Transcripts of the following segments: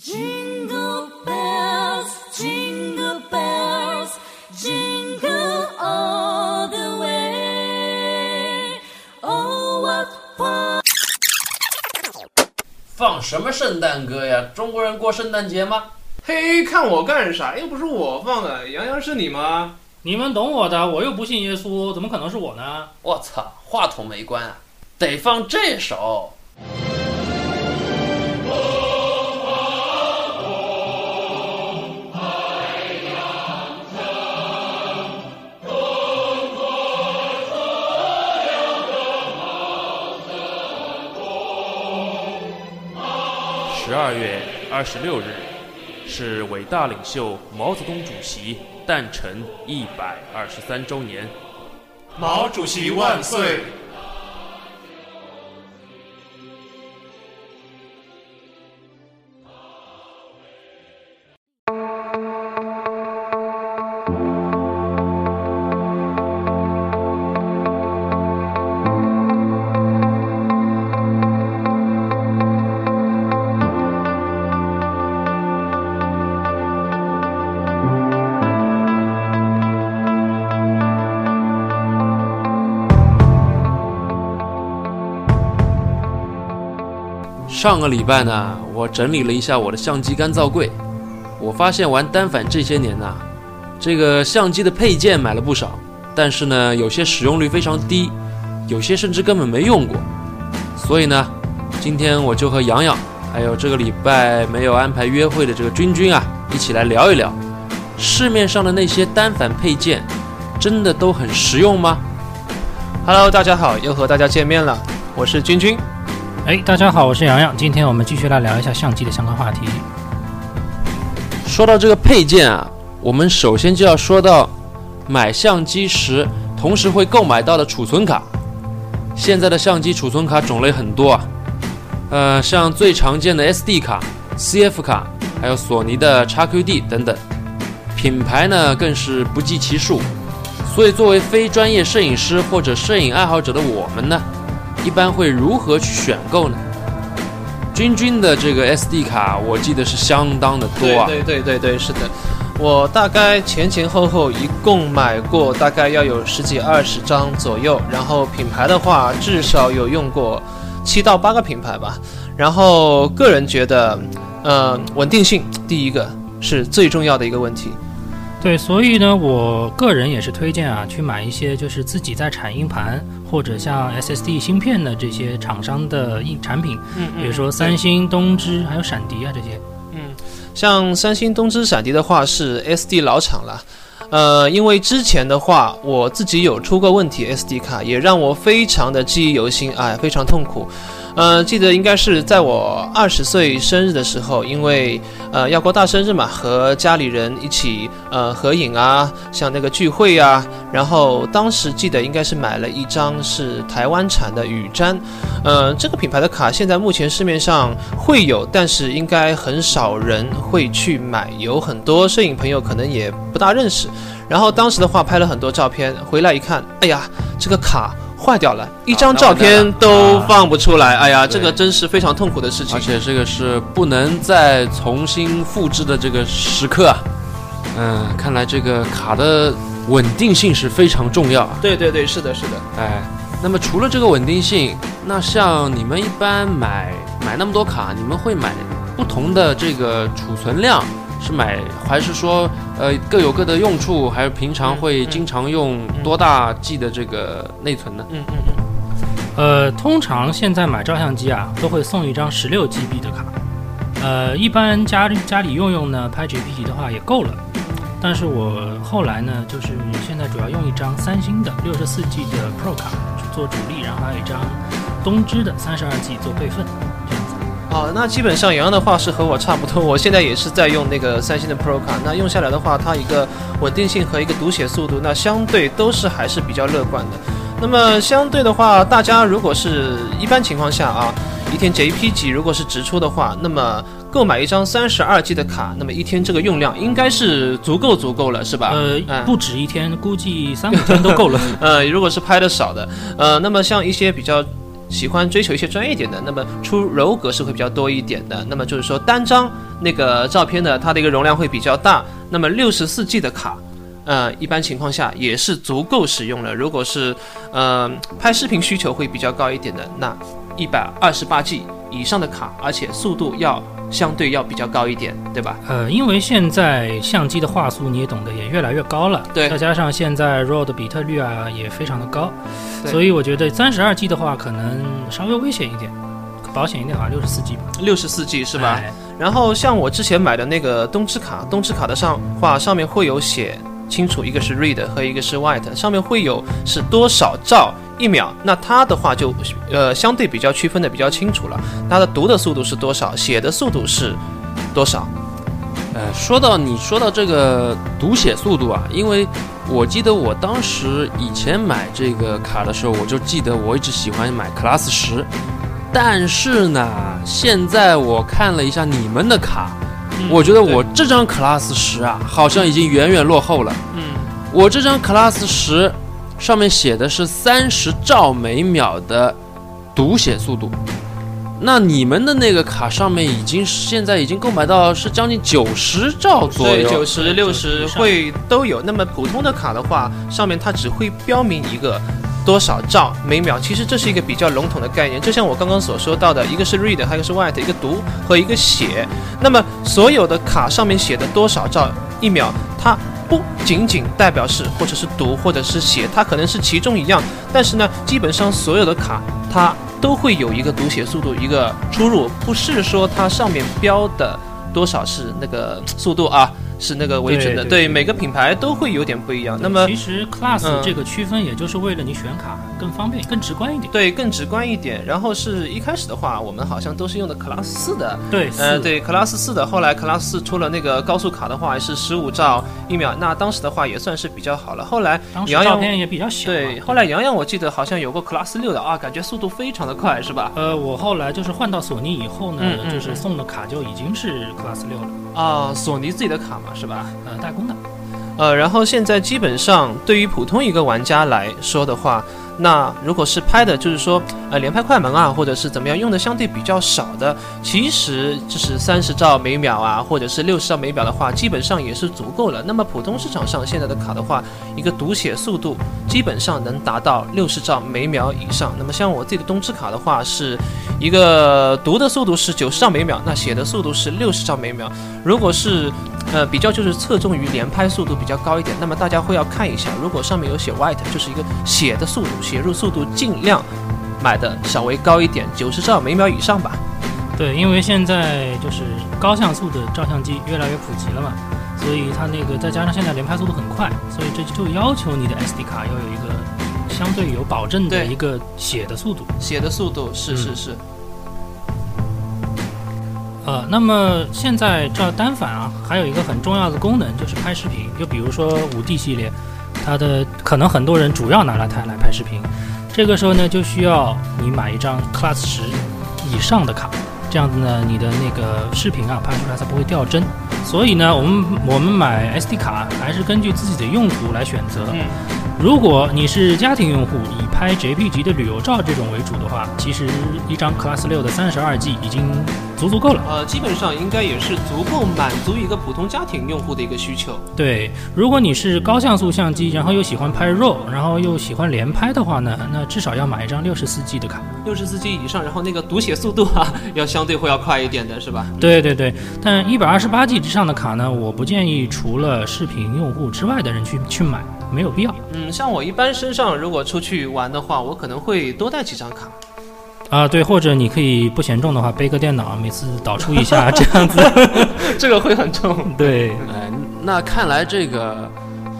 Jingle bells, jingle bells, jingle all the way. Oh, what fun! 放什么圣诞歌呀？中国人过圣诞节吗？嘿，看我干啥？又不是我放的，杨洋是你吗？你们懂我的，我又不信耶稣，怎么可能是我呢？我操，话筒没关啊，得放这首。二月二十六日是伟大领袖毛泽东主席诞辰一百二十三周年。毛主席万岁！上个礼拜呢，我整理了一下我的相机干燥柜，我发现玩单反这些年呐，这个相机的配件买了不少，但是呢，有些使用率非常低，有些甚至根本没用过。所以呢，今天我就和洋洋，还有这个礼拜没有安排约会的这个君君啊，一起来聊一聊，市面上的那些单反配件，真的都很实用吗？Hello，大家好，又和大家见面了，我是君君。哎，大家好，我是洋洋，今天我们继续来聊一下相机的相关话题。说到这个配件啊，我们首先就要说到买相机时同时会购买到的储存卡。现在的相机储存卡种类很多啊，呃，像最常见的 SD 卡、CF 卡，还有索尼的 XQD 等等，品牌呢更是不计其数。所以，作为非专业摄影师或者摄影爱好者的我们呢，一般会如何去选购呢？君君的这个 SD 卡，我记得是相当的多啊。对对对对，是的，我大概前前后后一共买过大概要有十几二十张左右，然后品牌的话至少有用过七到八个品牌吧。然后个人觉得，呃，稳定性第一个是最重要的一个问题。对，所以呢，我个人也是推荐啊，去买一些就是自己在产硬盘或者像 SSD 芯片的这些厂商的硬产品，嗯比如说三星、东芝还有闪迪啊这些。嗯像三星、东芝、闪迪的话是 SD 老厂了，呃，因为之前的话我自己有出过问题，SD 卡也让我非常的记忆犹新，哎，非常痛苦。呃，记得应该是在我二十岁生日的时候，因为呃要过大生日嘛，和家里人一起呃合影啊，像那个聚会啊，然后当时记得应该是买了一张是台湾产的雨毡，呃，这个品牌的卡现在目前市面上会有，但是应该很少人会去买，有很多摄影朋友可能也不大认识。然后当时的话拍了很多照片，回来一看，哎呀，这个卡坏掉了，一张照片都放不出来，哎呀，这个真是非常痛苦的事情而。且这个是不能再重新复制的这个时刻啊。嗯，看来这个卡的稳定性是非常重要啊。对对对，是的，是的。哎，那么除了这个稳定性，那像你们一般买买那么多卡，你们会买不同的这个储存量？是买还是说呃各有各的用处？还是平常会经常用多大 G 的这个内存呢？嗯嗯嗯。呃，通常现在买照相机啊，都会送一张十六 GB 的卡。呃，一般家里家里用用呢，拍 GP 的话也够了。但是我后来呢，就是现在主要用一张三星的六十四 G 的 Pro 卡做主力，然后还有一张东芝的三十二 G 做备份，这样子。哦，那基本上洋洋的话是和我差不多，我现在也是在用那个三星的 Pro 卡，那用下来的话，它一个稳定性和一个读写速度，那相对都是还是比较乐观的。那么相对的话，大家如果是一般情况下啊，一天 JPG 如果是直出的话，那么购买一张三十二 G 的卡，那么一天这个用量应该是足够足够了，是吧？呃，嗯不止一天，估计三五天都够了。呃，如果是拍的少的，呃，那么像一些比较喜欢追求一些专业点的，那么出柔格式会比较多一点的。那么就是说单张那个照片呢，它的一个容量会比较大。那么六十四 G 的卡，呃，一般情况下也是足够使用了。如果是呃拍视频需求会比较高一点的，那一百二十八 G 以上的卡，而且速度要相对要比较高一点，对吧？呃，因为现在相机的画素你也懂得也越来越高了，对再加上现在 RAW 的比特率啊也非常的高，所以我觉得三十二 G 的话可能稍微危险一点，保险一点的话六十四 G 吧，六十四 G 是吧？哎然后像我之前买的那个东芝卡，东芝卡的上话上面会有写清楚，一个是 read 和一个是 write，上面会有是多少兆一秒，那它的话就呃相对比较区分的比较清楚了，它的读的速度是多少，写的速度是多少。呃，说到你说到这个读写速度啊，因为我记得我当时以前买这个卡的时候，我就记得我一直喜欢买 Class 十，但是呢，现在我看了一下你们的卡，我觉得我这张 Class 十啊，好像已经远远落后了。嗯，我这张 Class 十上面写的是三十兆每秒的读写速度，那你们的那个卡上面已经现在已经购买到是将近九十兆左对，右九。十六十会都有。那么普通的卡的话，上面它只会标明一个多少兆每秒，其实这是一个比较笼统的概念。就像我刚刚所说到的，一个是 read，还有一个是 write，一个读和一个写。那么所有的卡上面写的多少兆一秒，它不仅仅代表是或者是读或者是写，它可能是其中一样。但是呢，基本上所有的卡它都会有一个读写速度一个出入，不是说它上面标的多少是那个速度啊。是那个为准的，对。每个品牌都会有点不一样。那么其实 Class 嗯。这个区分也就是为了你选卡更方便、更直观一点。对更直观一点。然后是一开始的话，我们好像都是用的 Class 四的，对，呃，对 Class 四的。后来 Class 四出了那个高速卡的话，是十五兆一秒，那当时的话也算是比较好了。后来当时洋洋照片也比较小嘛。对，后来杨洋我记得好像有过 Class 六的啊，感觉速度非常的快，是吧？呃，我后来就是换到索尼以后呢，就是送的卡就已经是 Class 六了，啊，索尼自己的卡嘛，是吧？呃，代工的。呃，然后现在基本上对于普通一个玩家来说的话，那如果是拍的，就是说呃连拍快门啊，或者是怎么样用的相对比较少的，其实就是三十兆每秒啊，或者是六十兆每秒的话，基本上也是足够了。那么普通市场上现在的卡的话，一个读写速度基本上能达到六十兆每秒以上。那么像我自己的东芝卡的话，是一个读的速度是九十兆每秒，那写的速度是六十兆每秒。如果是呃，比较就是侧重于连拍速度比较高一点。那么大家会要看一下，如果上面有写 white，就是一个写的速度，写入速度尽量买的稍微高一点，九十兆每秒以上吧。对，因为现在就是高像素的照相机越来越普及了嘛，所以它那个再加上现在连拍速度很快，所以这就要求你的 SD 卡要有一个相对有保证的一个写的速度。写的速度是嗯是是，呃，那么现在这单反啊，还有一个很重要的功能就是拍视频，就比如说五 D 系列，它的可能很多人主要拿来它来拍视频，这个时候呢就需要你买一张 Class 十以上的卡，这样子呢你的那个视频啊拍出来才不会掉帧。所以呢，我们我们买 SD 卡还是根据自己的用途来选择。嗯，如果你是家庭用户，以拍 JPG 的旅游照这种为主的话，其实一张 Class 六的三十二 G 已经足足够了。呃，基本上应该也是足够满足一个普通家庭用户的一个需求。对，如果你是高像素相机，然后又喜欢拍 RAW，然后又喜欢连拍的话呢，那至少要买一张六十四 G 的卡。六十四 G 以上，然后那个读写速度啊，要相对会要快一点的，是吧？对对对，但一百二十八 G 之上的卡呢，我不建议除了视频用户之外的人去去买，没有必要。嗯，像我一般身上如果出去玩的话，我可能会多带几张卡。啊，对，或者你可以不嫌重的话，背个电脑，每次导出一下 这样子。这个会很重。对，哎，那看来这个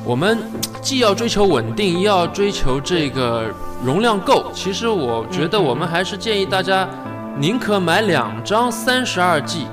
我们既要追求稳定，又要追求这个容量够。其实我觉得我们还是建议大家宁可买两张三十二 G，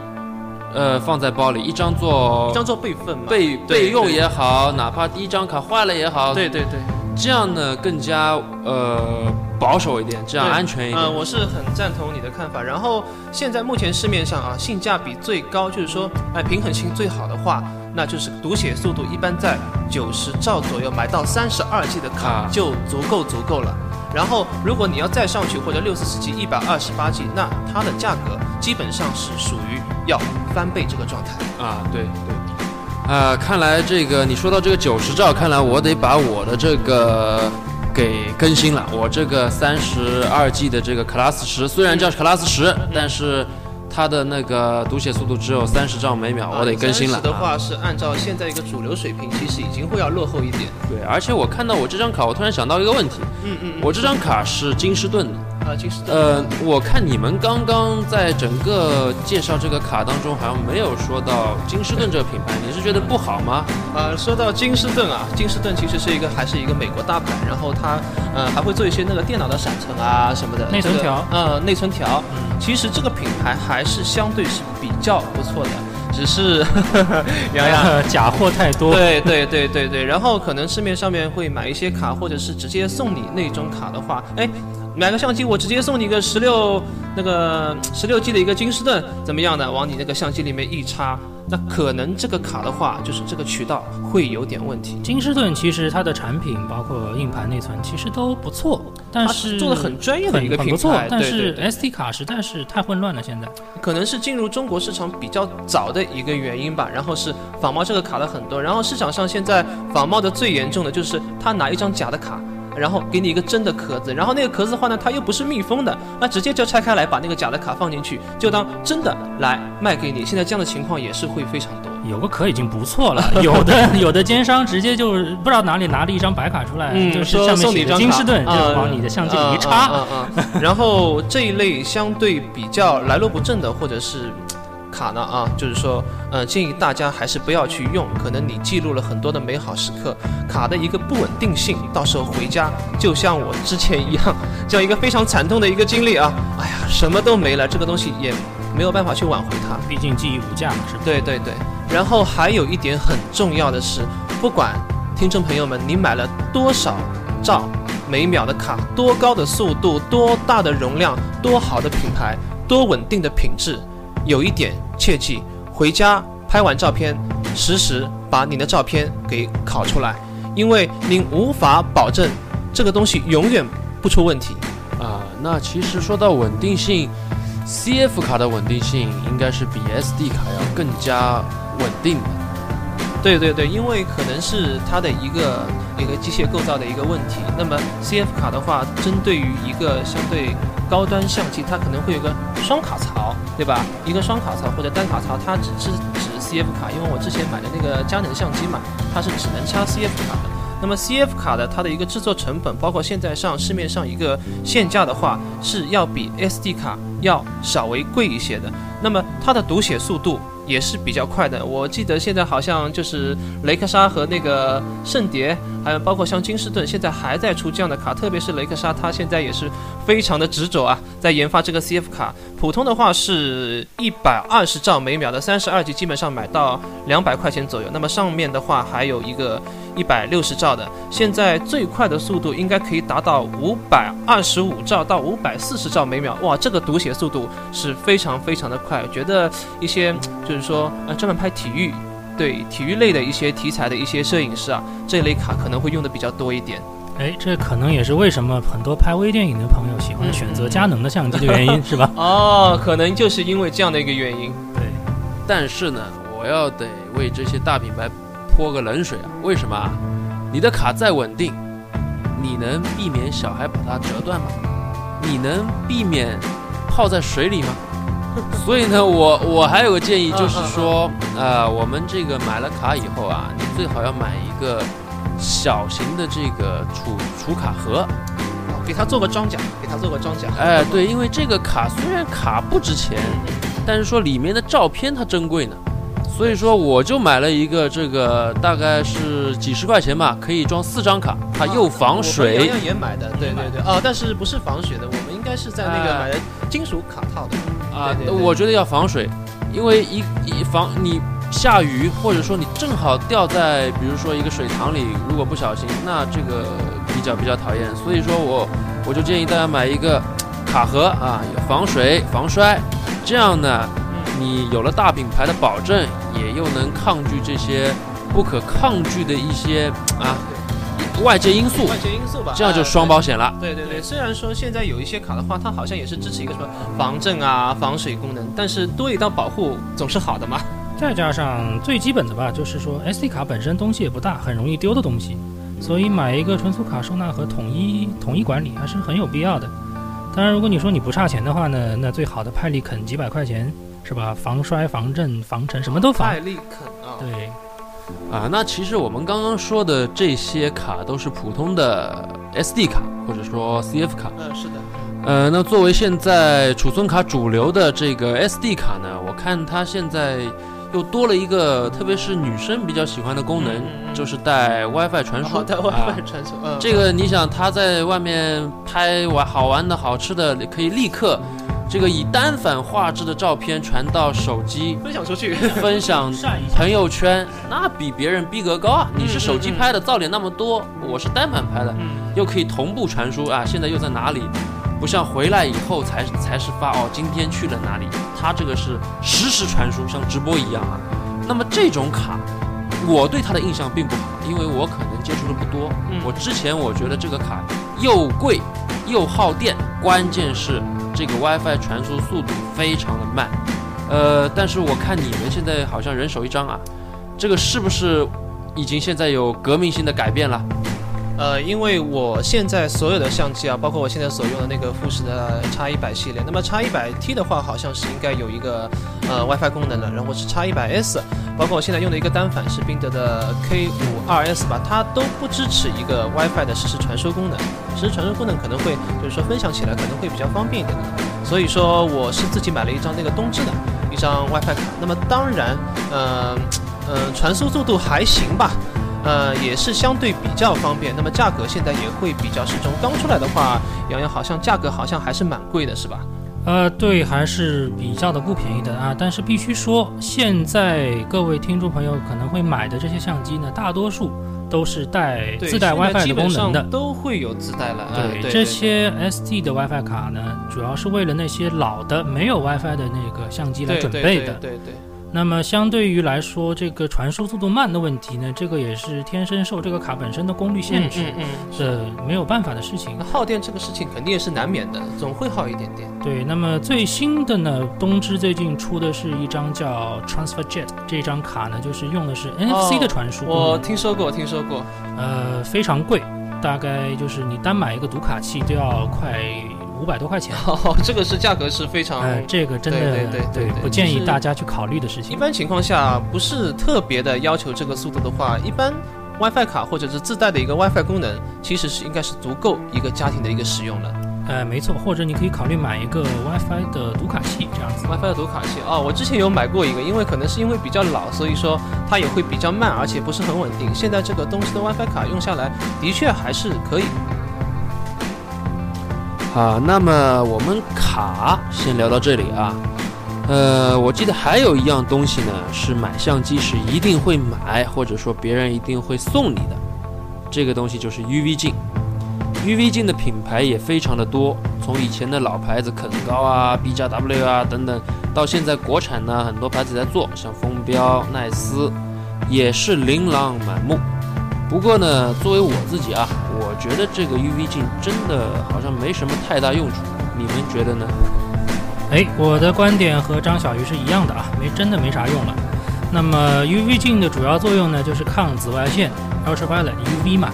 呃，放在包里，一张做一张做备份嘛。备备用也好，哪怕第一张卡坏了也好，对对对，这样呢更加呃保守一点，这样安全一点。嗯、我是很赞同你的看法。然后现在目前市面上啊，性价比最高，就是说，哎，平衡性最好的话，那就是读写速度一般在九十兆左右，买到三十二 G 的卡啊就足够足够了。然后如果你要再上去或者六四四 G 一百二十八 G，那它的价格基本上是属于要翻倍这个状态。啊，对对，啊，看来这个你说到这个九十兆，看来我得把我的这个给更新了。我这个三十二 G 的这个 Class 十，虽然叫 Class 十，但是它的那个读写速度只有三十兆每秒，我得更新了。30的话是按照现在一个主流水平，其实已经会要落后一点。对，而且我看到我这张卡，我突然想到一个问题，嗯嗯我这张卡是金士顿的。啊，金士顿。呃，我看你们刚刚在整个介绍这个卡当中，好像没有说到金士顿这个品牌，你是觉得不好吗？呃，说到金士顿啊，金士顿其实是一个还是一个美国大牌，然后它呃还会做一些那个电脑的闪存啊什么的，内存条呃，内存条。其实这个品牌还是相对是比较不错的，只是 洋洋。假货太多。对对对对对，然后可能市面上面会买一些卡，或者是直接送你那种卡的话，哎，买个相机我直接送你个十六那个十六 G 的一个金士顿，怎么样的？往你那个相机里面一插，那可能这个卡的话，就是这个渠道会有点问题。金士顿其实它的产品包括硬盘、内存其实都不错，但是做的很专业的一个品牌，，但是 SD 卡实在是太混乱了。现在可能是进入中国市场比较早的一个原因吧。然后是仿冒这个卡的很多，然后市场上现在仿冒的最严重的就是他拿一张假的卡。然后给你一个真的壳子，然后那个壳子的话呢，它又不是密封的，那直接就拆开来，把那个假的卡放进去，就当真的来卖给你。现在这样的情况也是会非常多。有个壳已经不错了，有的有的奸商直接就是不知道哪里拿了一张白卡出来，就是上面写送你一张金士顿，就往你的相机里一插。然后这一类相对比较来路不正的，或者是卡呢啊，就是说，呃，建议大家还是不要去用。可能你记录了很多的美好时刻，卡的一个不稳定性，到时候回家就像我之前一样，这样一个非常惨痛的一个经历啊！哎呀，什么都没了，这个东西也没有办法去挽回它。毕竟记忆无价嘛，是吧？对对对，然后还有一点很重要的是，不管听众朋友们你买了多少兆每秒的卡，多高的速度，多大的容量，多好的品牌，多稳定的品质，有一点切记，回家拍完照片，实时把你的照片给拷出来，因为您无法保证这个东西永远不出问题。啊，那其实说到稳定性，CF 卡的稳定性应该是比 SD 卡要更加稳定的。对对对，因为可能是它的一个一个机械构造的一个问题。那么 CF 卡的话，针对于一个相对高端相机，它可能会有个双卡槽，对吧？一个双卡槽或者单卡槽，它只是指 CF 卡，因为我之前买的那个佳能相机嘛，它是只能插 CF 卡的。那么 CF 卡的它的一个制作成本，包括现在上市面上一个现价的话，是要比 SD 卡要稍微贵一些的。那么它的读写速度也是比较快的。我记得现在好像就是雷克莎和那个圣蝶，还有包括像金士顿，现在还在出这样的卡，特别是雷克莎，它现在也是非常的执着啊，在研发这个 CF 卡。普通的话是一百二十兆每秒的三十二 G，基本上买到两百块钱左右。那么上面的话还有一个一百六十兆的，现在最快的速度应该可以达到五百二十五兆到五百四十兆每秒。哇，这个读写速度是非常非常的快。觉得一些就是说呃专门拍体育。对体育类的一些题材的一些摄影师啊，这类卡可能会用的比较多一点。哎，这可能也是为什么很多拍微电影的朋友喜欢选择佳能的相机的原因，是吧？哦，可能就是因为这样的一个原因。对，但是呢，我要得为这些大品牌泼个冷水啊！为什么啊？你的卡再稳定，你能避免小孩把它折断吗？你能避免泡在水里吗？所以呢，我我还有个建议，就是说，呃，我们这个买了卡以后啊，你最好要买一个小型的这个储储卡盒。给它做个装甲，给它做个装甲。哎，对，因为这个卡虽然卡不值钱，但是说里面的照片它珍贵呢，所以说我就买了一个这个大概是几十块钱吧，可以装四张卡，它又防水洋。洋也买的，对对对，哦，但是不是防水的，我们应该是在那个哎买的金属卡套的。啊对对，对我觉得要防水，因为一一防你下雨，或者说你正好掉在比如说一个水塘里，如果不小心，那这个比较比较讨厌。所以说我我就建议大家买一个卡盒啊，有防水防摔，这样呢，你有了大品牌的保证，也又能抗拒这些不可抗拒的一些啊外界因素，外界因素吧，这样就哎双保险了。对对对，虽然说现在有一些卡的话，它好像也是支持一个什么防震啊、防水功能，但是多一道保护总是好的嘛。再加上最基本的吧，就是说 SD 卡本身东西也不大，很容易丢的东西，所以买一个存储卡收纳盒统一统一管理还是很有必要的。当然，如果你说你不差钱的话呢，那最好的派利肯几百块钱是吧？防摔、防震、防尘，什么都防。派利肯啊，对，啊，那其实我们刚刚说的这些卡都是普通的 SD 卡或者说 CF 卡。嗯，是的，呃，那作为现在储存卡主流的这个 SD 卡呢，我看它现在又多了一个，特别是女生比较喜欢的功能，就是带 WiFi 传输。好的啊 WiFi 传输，嗯，这个你想，他在外面拍玩好玩的好吃的，可以立刻这个以单反画质的照片传到手机，分享出去，分享 朋友圈，那比别人逼格高啊！嗯你是手机拍的，噪点那么多，我是单反拍的，嗯，又可以同步传输啊！现在又在哪里？不像回来以后才才是发哦，今天去了哪里？它这个是实时传输，像直播一样啊。那么这种卡，我对它的印象并不好，因为我可能接触的不多。嗯我之前我觉得这个卡又贵又耗电，关键是这个 WiFi 传输速度非常的慢。呃，但是我看你们现在好像人手一张啊，这个是不是已经现在有革命性的改变了？呃，因为我现在所有的相机啊，包括我现在所用的那个富士的 X 一百系列，那么 X 一百 T 的话，好像是应该有一个呃 WiFi 功能的，然后是 X 一百 S，包括我现在用的一个单反是宾得的 K 五二 S 吧，它都不支持一个 WiFi 的实时传输功能，实时传输功能可能会就是说分享起来可能会比较方便一点的，所以说我是自己买了一张那个东芝的一张 WiFi 卡，那么当然，嗯、嗯、传输速度还行吧。呃，也是相对比较方便。那么价格现在也会比较适中。刚出来的话，洋洋好像价格好像还是蛮贵的，是吧？呃，对，还是比较的不便宜的啊。但是必须说，现在各位听众朋友可能会买的这些相机呢，大多数都是带，自带 WiFi 的功能的。都会有自带了。哎对，这些 SD 的 WiFi 卡呢，主要是为了那些老的没有 WiFi 的那个相机来准备的。对对对那么相对于来说，这个传输速度慢的问题呢，这个也是天生受这个卡本身的功率限制嗯是没有办法的事情。耗电这个事情肯定也是难免的，总会耗一点点。对，那么最新的呢，东芝最近出的是一张叫 TransferJet 这张卡呢，就是用的是 NFC 的传输、哦我听说过，听说过。呃非常贵，大概就是你单买一个读卡器都要快五百多块钱。哦，这个是价格是非常。呃，这个真的对对对对对不建议大家去考虑的事情。一般情况下，不是特别的要求这个速度的话，一般 WiFi 卡或者是自带的一个 WiFi 功能，其实是应该是足够一个家庭的一个使用了。呃，没错，或者你可以考虑买一个 WiFi 的读卡器这样子。WiFi 的读卡器哦，我之前有买过一个，因为可能是因为比较老，所以说它也会比较慢，而且不是很稳定。现在这个东西的 WiFi 卡用下来，的确还是可以。啊，那么我们卡先聊到这里啊。呃，我记得还有一样东西呢，是买相机时一定会买，或者说别人一定会送你的。这个东西就是 UV 镜。UV 镜的品牌也非常的多，从以前的老牌子肯高啊、B 加 W 啊等等，到现在国产呢很多牌子在做，像风标、奈斯，也是琳琅满目。不过呢，作为我自己啊，我觉得这个 UV 镜真的好像没什么太大用处，你们觉得呢？哎，我的观点和张小鱼是一样的啊，没真的没啥用了。那么 UV 镜的主要作用呢，就是抗紫外线 （ultraviolet UV） 嘛。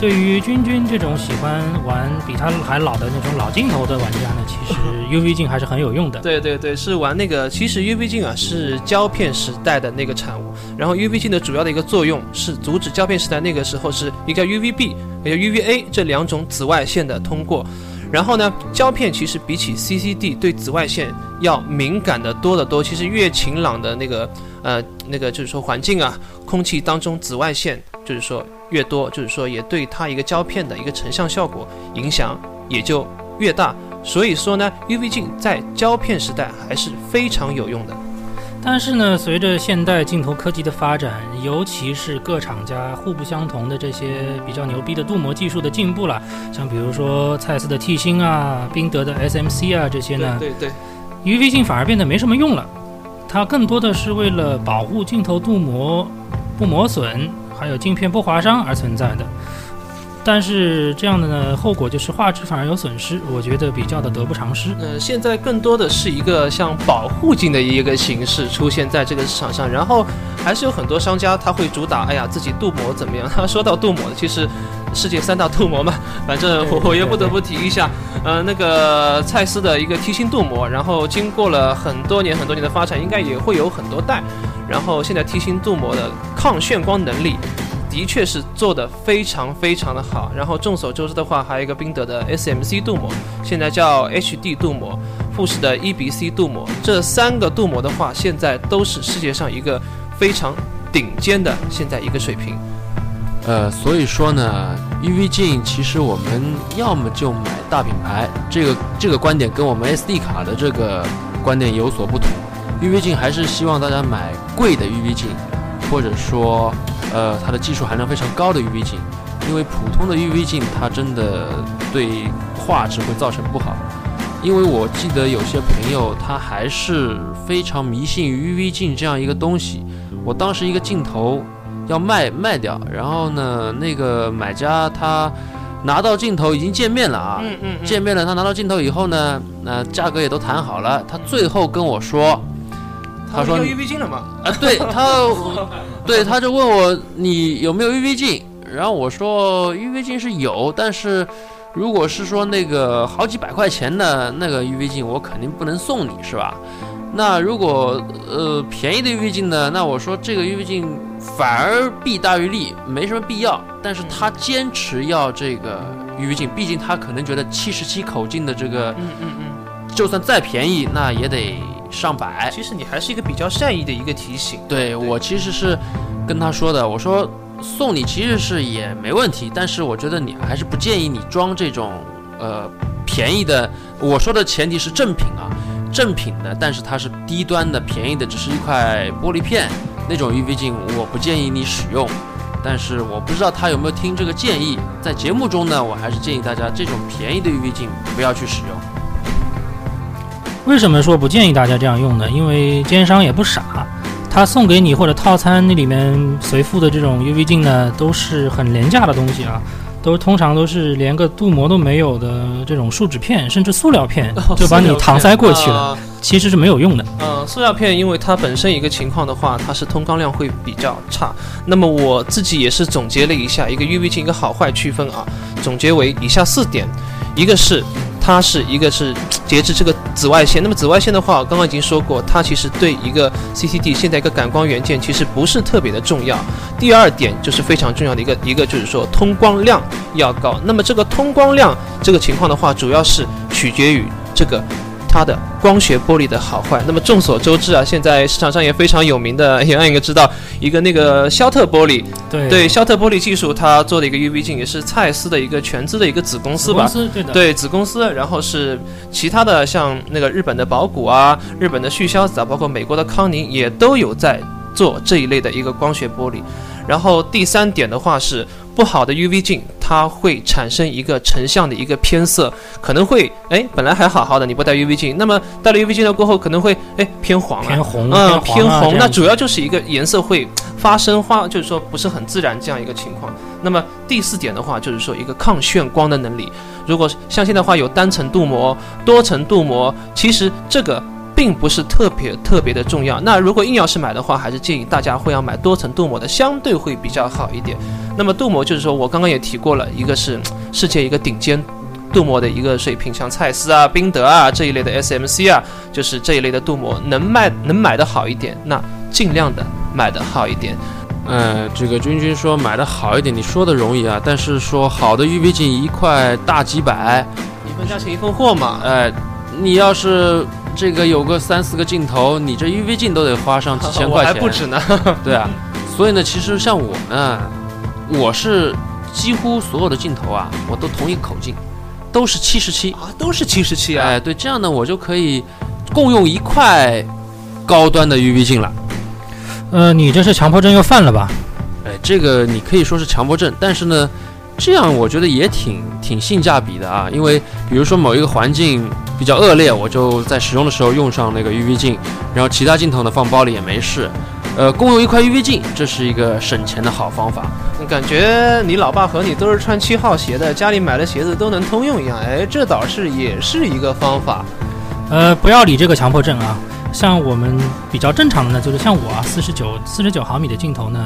对于君君这种喜欢玩比他还老的那种老镜头的玩家呢，其实 UV 镜还是很有用的。对对对，是玩那个。其实 UV 镜啊是胶片时代的那个产物，然后 UV 镜的主要的一个作用是阻止胶片时代那个时候是一个 UVB 也就 UVA 这两种紫外线的通过。然后呢，胶片其实比起 CCD 对紫外线要敏感的多得多。其实越晴朗的那个呃那个就是说环境啊，空气当中紫外线就是说越多，就是说也对它一个胶片的一个成像效果影响也就越大。所以说呢，UV 镜在胶片时代还是非常有用的。但是呢，随着现代镜头科技的发展，尤其是各厂家互不相同的这些比较牛逼的镀膜技术的进步了，像比如说蔡司的 T 星啊、宾得的 SMC 啊这些呢，对对 UV 镜反而变得没什么用了。它更多的是为了保护镜头镀膜不磨损，还有镜片不划伤而存在的。但是这样的呢，后果就是画质反而有损失，我觉得比较的得不偿失。呃，现在更多的是一个像保护镜的一个形式出现在这个市场上，然后还是有很多商家他会主打，哎呀，自己镀膜怎么样？他 说到镀膜，其实世界三大镀膜嘛，反正我 我也不得不提一下，呃，那个蔡司的一个梯形 镀膜，然后经过了很多年很多年的发展，应该也会有很多代，然后现在梯形镀膜的抗眩光能力。的确是做的非常非常的好，然后众所周知的话，还有一个宾得的 SMC 镀膜，现在叫 HD 镀膜，富士的 EBC 镀膜，这三个镀膜的话，现在都是世界上一个非常顶尖的现在一个水平。呃，所以说呢，UV 镜其实我们要么就买大品牌，这个这个观点跟我们 SD 卡的这个观点有所不同。UV 镜还是希望大家买贵的 UV 镜，或者说。呃，它的技术含量非常高的 UV 镜，因为普通的 UV 镜它真的对画质会造成不好。因为我记得有些朋友他还是非常迷信于 UV 镜这样一个东西。我当时一个镜头要卖卖掉，然后呢，那个买家他拿到镜头已经见面了啊，嗯嗯，见面了，他拿到镜头以后呢，那价格也都谈好了，他最后跟我说。他说要 UV 镜了吗？啊，对他，对他就问我你有没有 UV 镜，然后我说 UV 镜是有，但是如果是说那个好几百块钱的那个 UV 镜，我肯定不能送你是吧？那如果呃便宜的 UV 镜呢？那我说这个 UV 镜反而弊大于利，没什么必要。但是他坚持要这个 UV 镜，毕竟他可能觉得七十七口径的这个，嗯嗯嗯，就算再便宜，那也得。上百，其实你还是一个比较善意的一个提醒。对我其实是跟他说的，我说送你其实是也没问题，但是我觉得你还是不建议你装这种呃便宜的。我说的前提是正品啊，正品的，但是它是低端的，便宜的只是一块玻璃片那种 UV 镜，我不建议你使用。但是我不知道他有没有听这个建议，在节目中呢，我还是建议大家这种便宜的 UV 镜不要去使用。为什么说不建议大家这样用呢？因为奸商也不傻，他送给你或者套餐那里面随附的这种 UV 镜呢，都是很廉价的东西啊，都通常都是连个镀膜都没有的这种树脂片，甚至塑料片，就把你搪塞过去了，其实是没有用的。嗯，塑料片因为它本身一个情况的话，它是通光量会比较差。那么我自己也是总结了一下一个 UV 镜一个好坏区分啊，总结为以下四点，一个是。它是一个是截止这个紫外线，那么紫外线的话，刚刚已经说过，它其实对一个 CCD 现在一个感光元件其实不是特别的重要。第二点就是非常重要的一个一个就是说通光量要高，那么这个通光量这个情况的话，主要是取决于这个。它的光学玻璃的好坏，那么众所周知啊，现在市场上也非常有名的，也让一个知道一个那个肖特玻璃，对对，肖特玻璃技术，它做的一个 UV 镜也是蔡司的一个全资的一个子公司吧？对的，对子公司，然后是其他的像那个日本的宝谷啊，日本的旭硝子啊，包括美国的康宁也都有在做这一类的一个光学玻璃。然后第三点的话是。不好的 UV 镜，它会产生一个成像的一个偏色，可能会哎，本来还好好的，你不戴 UV 镜，那么戴了 UV 镜了过后，可能会哎偏黄，偏红，嗯，偏红，那主要就是一个颜色会发生花，就是说不是很自然这样一个情况。那么第四点的话，就是说一个抗眩光的能力，如果像现在话有单层镀膜、多层镀膜，其实这个。并不是特别特别的重要。那如果硬要是买的话，还是建议大家会要买多层镀膜的，相对会比较好一点。那么镀膜就是说我刚刚也提过了，一个是 世界一个顶尖镀膜的一个水平，像蔡司啊、宾得啊这一类的 SMC 啊，就是这一类的镀膜能卖能买的好一点，那尽量的买的好一点。呃，这个君君说买的好一点，你说的容易啊，但是说好的 UV 镜一块大几百，一分价钱一分货嘛。哎，你要是。这个有个三四个镜头，你这 UV 镜都得花上几千 块钱，还不止呢。对啊，所以呢，其实像我呢，我是几乎所有的镜头啊，我都同一口径，都是七十七啊，都是七十七啊。哎，对，这样呢，我就可以共用一块高端的 UV 镜了。呃，你这是强迫症又犯了吧？哎，这个你可以说是强迫症，但是呢。这样我觉得也挺挺性价比的啊，因为比如说某一个环境比较恶劣，我就在使用的时候用上那个 UV 镜，然后其他镜头呢放包里也没事。呃，共用一块 UV 镜，这是一个省钱的好方法。感觉你老爸和你都是穿七号鞋的，家里买的鞋子都能通用一样。哎，这倒是也是一个方法。呃，不要理这个强迫症啊。像我们比较正常的呢，就是像我啊，四十九四十九毫米的镜头呢，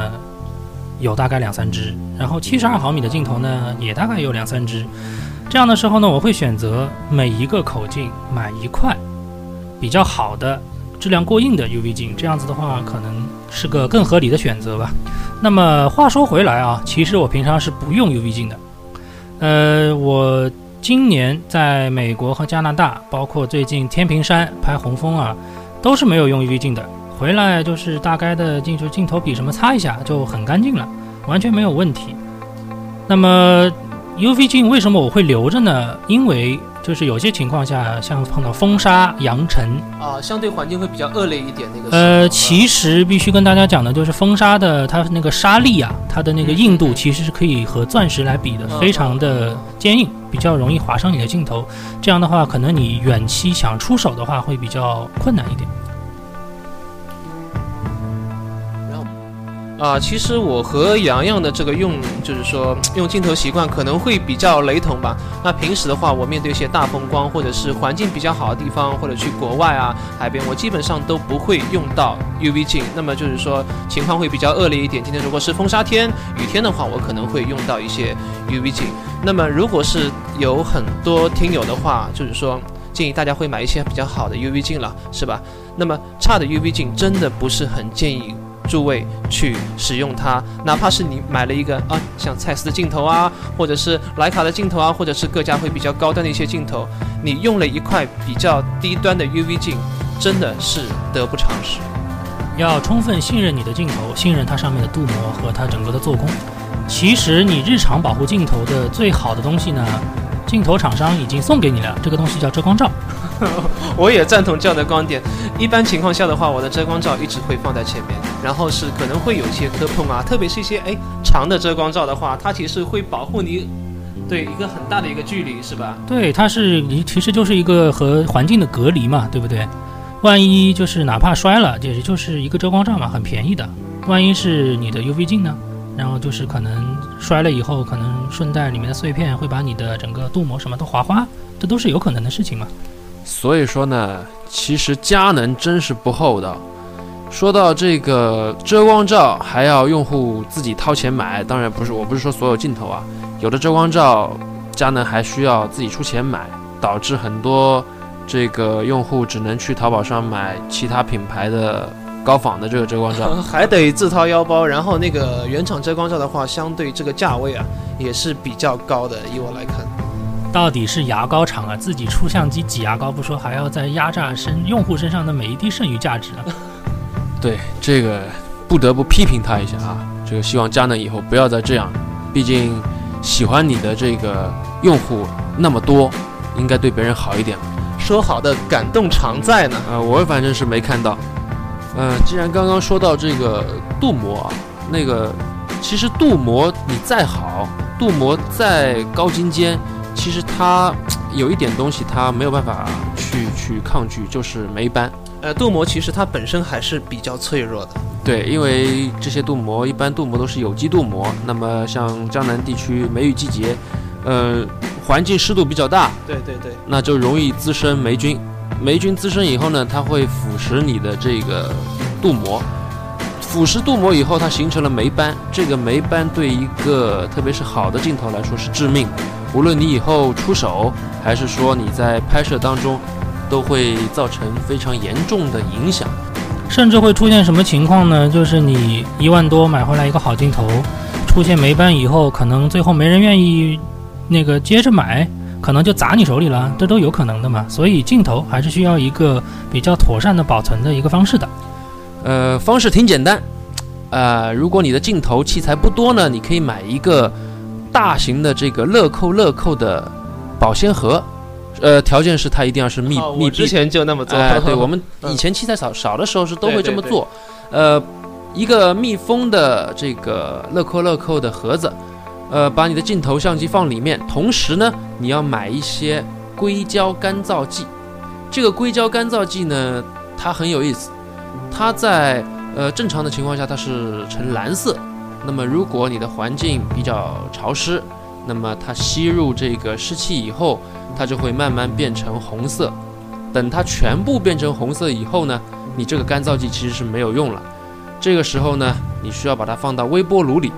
有大概两三支，然后七十二毫米的镜头呢，也大概有两三支。这样的时候呢，我会选择每一个口径买一块比较好的、质量过硬的 UV 镜，这样子的话，可能是个更合理的选择吧。那么话说回来啊，其实我平常是不用 UV 镜的。呃，我今年在美国和加拿大，包括最近天平山拍红枫啊，都是没有用 UV 镜的。回来就是大概的镜就镜头笔什么擦一下就很干净了，完全没有问题。那么 UV 镜为什么我会留着呢？因为就是有些情况下，像碰到风沙、扬尘，啊，相对环境会比较恶劣一点。那个呃，其实必须跟大家讲的就是风沙的它那个沙粒啊，它的那个硬度其实是可以和钻石来比的，嗯非常的坚硬，比较容易划伤你的镜头。这样的话，可能你远期想出手的话会比较困难一点。啊，其实我和洋洋的这个用，就是说用镜头习惯可能会比较雷同吧。那平时的话，我面对一些大风光或者是环境比较好的地方，或者去国外啊海边，我基本上都不会用到 UV 镜。那么就是说情况会比较恶劣一点。今天如果是风沙天、雨天的话，我可能会用到一些 UV 镜。那么如果是有很多听友的话，就是说建议大家会买一些比较好的 UV 镜了，是吧？那么差的 UV 镜真的不是很建议诸位去使用它，哪怕是你买了一个啊，像蔡司的镜头啊，或者是徕卡的镜头啊，或者是各家会比较高端的一些镜头，你用了一块比较低端的 UV 镜，真的是得不偿失。要充分信任你的镜头，信任它上面的镀膜和它整个的做工。其实你日常保护镜头的最好的东西呢，镜头厂商已经送给你了，这个东西叫遮光罩。我也赞同这样的观点。一般情况下的话，我的遮光罩一直会放在前面，然后是可能会有一些磕碰啊，特别是一些哎长的遮光罩的话，它其实会保护你对一个很大的一个距离，是吧？对，它是你其实就是一个和环境的隔离嘛，对不对？万一就是哪怕摔了，也就是一个遮光罩嘛，很便宜的。万一是你的 UV 镜呢？然后就是可能摔了以后，可能顺带里面的碎片会把你的整个镀膜什么都划花，这都是有可能的事情嘛。所以说呢，其实佳能真是不厚道。说到这个遮光罩，还要用户自己掏钱买，当然不是，我不是说所有镜头啊，有的遮光罩佳能还需要自己出钱买，导致很多这个用户只能去淘宝上买其他品牌的高仿的这个遮光罩。还得自掏腰包，然后那个原厂遮光罩的话，相对这个价位啊也是比较高的。以我来看，到底是牙膏厂啊，自己出相机挤牙膏不说，还要再压榨身用户身上的每一滴剩余价值啊。对这个不得不批评他一下啊，这个希望佳能以后不要再这样，毕竟喜欢你的这个用户那么多，应该对别人好一点。说好的感动常在呢。呃，我反正是没看到。呃，既然刚刚说到这个镀膜啊，那个其实镀膜你再好，镀膜再高精尖，其实它有一点东西它没有办法去去抗拒，就是霉斑。呃，镀膜其实它本身还是比较脆弱的。对，因为这些镀膜一般镀膜都是有机镀膜，那么像江南地区梅雨季节，呃，环境湿度比较大，对对对，那就容易滋生霉菌。霉菌滋生以后呢，它会腐蚀你的这个镀膜，腐蚀镀膜以后，它形成了霉斑。这个霉斑对一个特别是好的镜头来说是致命的，无论你以后出手，还是说你在拍摄当中，都会造成非常严重的影响。甚至会出现什么情况呢？就是你一万多买回来一个好镜头，出现霉斑以后，可能最后没人愿意那个接着买，可能就砸你手里了，这都有可能的嘛。所以镜头还是需要一个比较妥善的保存的一个方式的。呃，方式挺简单，呃，如果你的镜头器材不多呢，你可以买一个大型的这个乐扣乐扣的保鲜盒，呃，条件是它一定要是密、哦密之前就那么做。哎，对 我们嗯以前器材少少的时候是都会对对对这么做。呃，一个密封的这个乐扣乐扣的盒子，呃，把你的镜头相机放里面，同时呢，你要买一些硅胶干燥剂。这个硅胶干燥剂呢，它很有意思，它在呃，正常的情况下它是呈蓝色。那么如果你的环境比较潮湿，那么它吸入这个湿气以后，它就会慢慢变成红色。等它全部变成红色以后呢，你这个干燥剂其实是没有用了。这个时候呢，你需要把它放到微波炉里，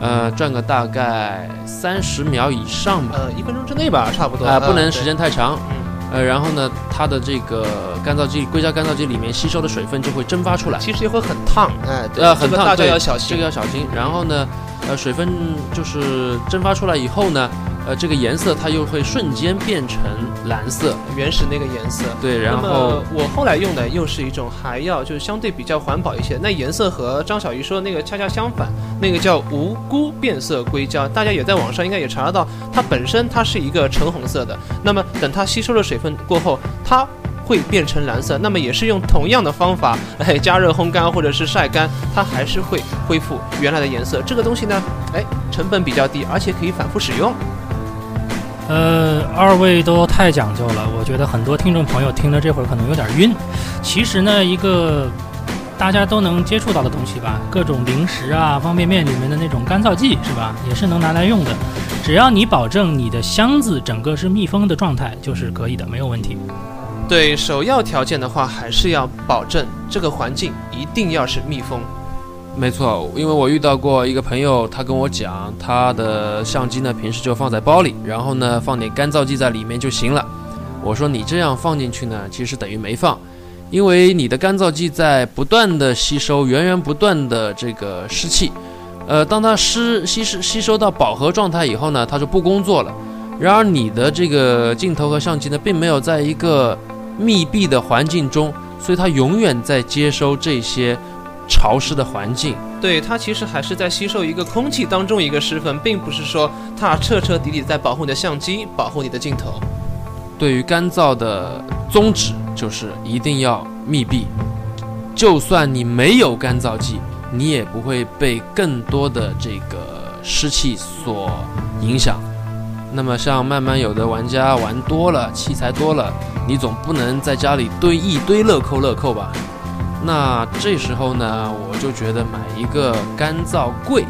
呃，转个大概三十秒以上吧。呃，一分钟之内吧，差不多啊、不能呃时间太长。嗯呃，然后呢，它的这个干燥剂硅胶干燥剂里面吸收的水分就会蒸发出来，其实也会很烫，哎，对呃，很烫，这个大家对要小心。这个要小心。然后呢，呃，水分就是蒸发出来以后呢，呃，这个颜色它又会瞬间变成蓝色。原始那个颜色。对，然后我后来用的又是一种还要就是相对比较环保一些，那颜色和张小鱼说的那个恰恰相反，那个叫无辜变色硅胶，大家也在网上应该也查得到，它本身它是一个橙红色的，那么等它吸收了水分过后，它会变成蓝色，那么也是用同样的方法，哎，加热烘干或者是晒干，它还是会恢复原来的颜色。这个东西呢，哎，成本比较低，而且可以反复使用。呃，二位都太讲究了，我觉得很多听众朋友听了这会儿可能有点晕。其实呢，一个大家都能接触到的东西吧，各种零食啊、方便面里面的那种干燥剂是吧，也是能拿来用的。只要你保证你的箱子整个是密封的状态，就是可以的，没有问题。对，首要条件的话，还是要保证这个环境一定要是密封。没错，因为我遇到过一个朋友，他跟我讲，他的相机呢平时就放在包里，然后呢放点干燥剂在里面就行了。我说你这样放进去呢，其实等于没放，因为你的干燥剂在不断的吸收源源不断的这个湿气，呃，当它湿吸湿吸收到饱和状态以后呢，它就不工作了。然而你的这个镜头和相机呢，并没有在一个密闭的环境中，所以它永远在接收这些潮湿的环境。对，它其实还是在吸收一个空气当中一个湿分，并不是说它彻彻底底在保护你的相机，保护你的镜头。对于干燥的宗旨就是一定要密闭，就算你没有干燥剂，你也不会被更多的这个湿气所影响。那么像慢慢有的玩家玩多了，器材多了，你总不能在家里堆一堆乐扣乐扣吧？那这时候呢，我就觉得买一个干燥柜、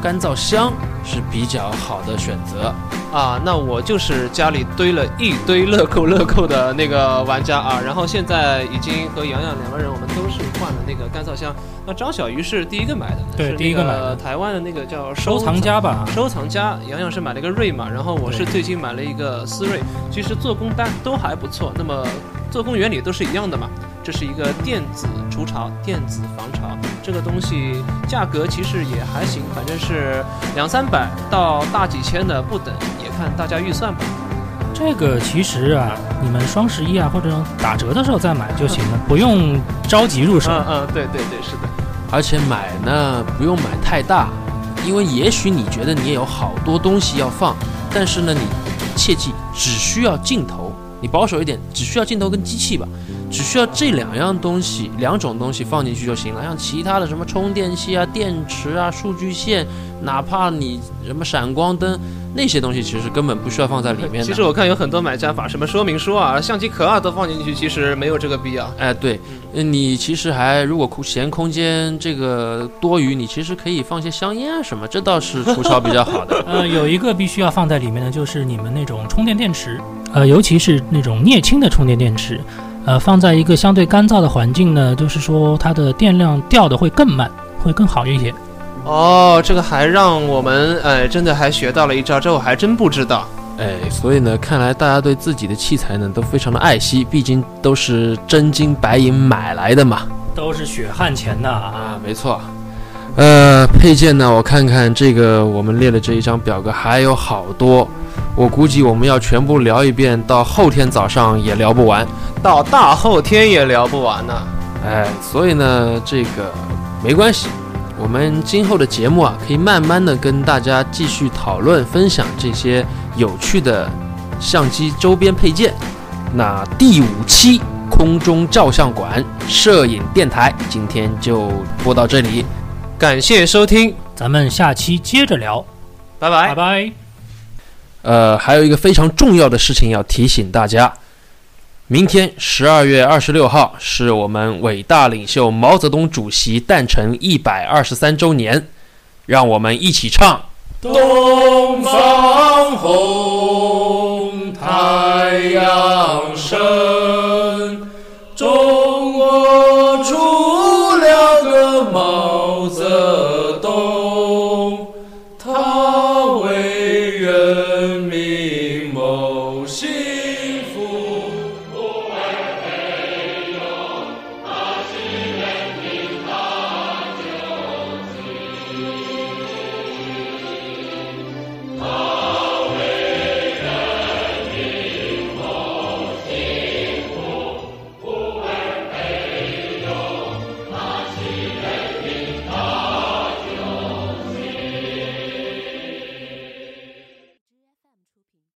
干燥箱是比较好的选择。啊，那我就是家里堆了一堆乐扣乐扣的那个玩家啊，然后现在已经和洋洋两个人，我们都是换了那个干燥箱。那张小鱼是第一个买的，对是第一个买的台湾的那个叫收藏家吧，收藏家，洋洋是买了一个瑞嘛，然后我是最近买了一个思锐，其实做工单都还不错。那么做工原理都是一样的嘛，这是一个电子除潮、电子防潮，这个东西价格其实也还行，反正是两三百到大几千的不等，也看大家预算吧。这个其实啊，你们双十一啊或者打折的时候再买就行了，不用着急入手。嗯嗯，对对对，是的。而且买呢不用买太大，因为也许你觉得你也有好多东西要放，但是呢你切记只需要镜头，你保守一点，只需要镜头跟机器吧，只需要这两样东西，两种东西放进去就行了。像其他的什么充电器啊、电池啊、数据线，哪怕你什么闪光灯那些东西，其实根本不需要放在里面的。其实我看有很多买家把什么说明书啊、相机壳啊都放进去，其实没有这个必要。哎，对，呃你其实还如果空嫌空间这个多余，你其实可以放些香烟啊什么，这倒是 除潮比较好的。呃，有一个必须要放在里面的就是你们那种充电电池，呃，尤其是那种镍氢的充电电池，呃，放在一个相对干燥的环境呢，就是说它的电量掉的会更慢，会更好一些。哦，这个还让我们呃真的还学到了一招，这我还真不知道。哎，所以呢，看来大家对自己的器材呢都非常的爱惜，毕竟都是真金白银买来的嘛。都是血汗钱呐啊！啊，没错。呃，配件呢，我看看这个我们列的这一张表格还有好多，我估计我们要全部聊一遍，到后天早上也聊不完。到大后天也聊不完呢。哎，所以呢，这个没关系，我们今后的节目啊，可以慢慢的跟大家继续讨论、分享这些有趣的相机周边配件。那第五期空中照相馆摄影电台今天就播到这里，感谢收听，咱们下期接着聊，拜拜拜。拜。呃，还有一个非常重要的事情要提醒大家，明天十二月二十六号是我们伟大领袖毛泽东主席诞辰一百二十三周年，让我们一起唱。东方红，太阳升，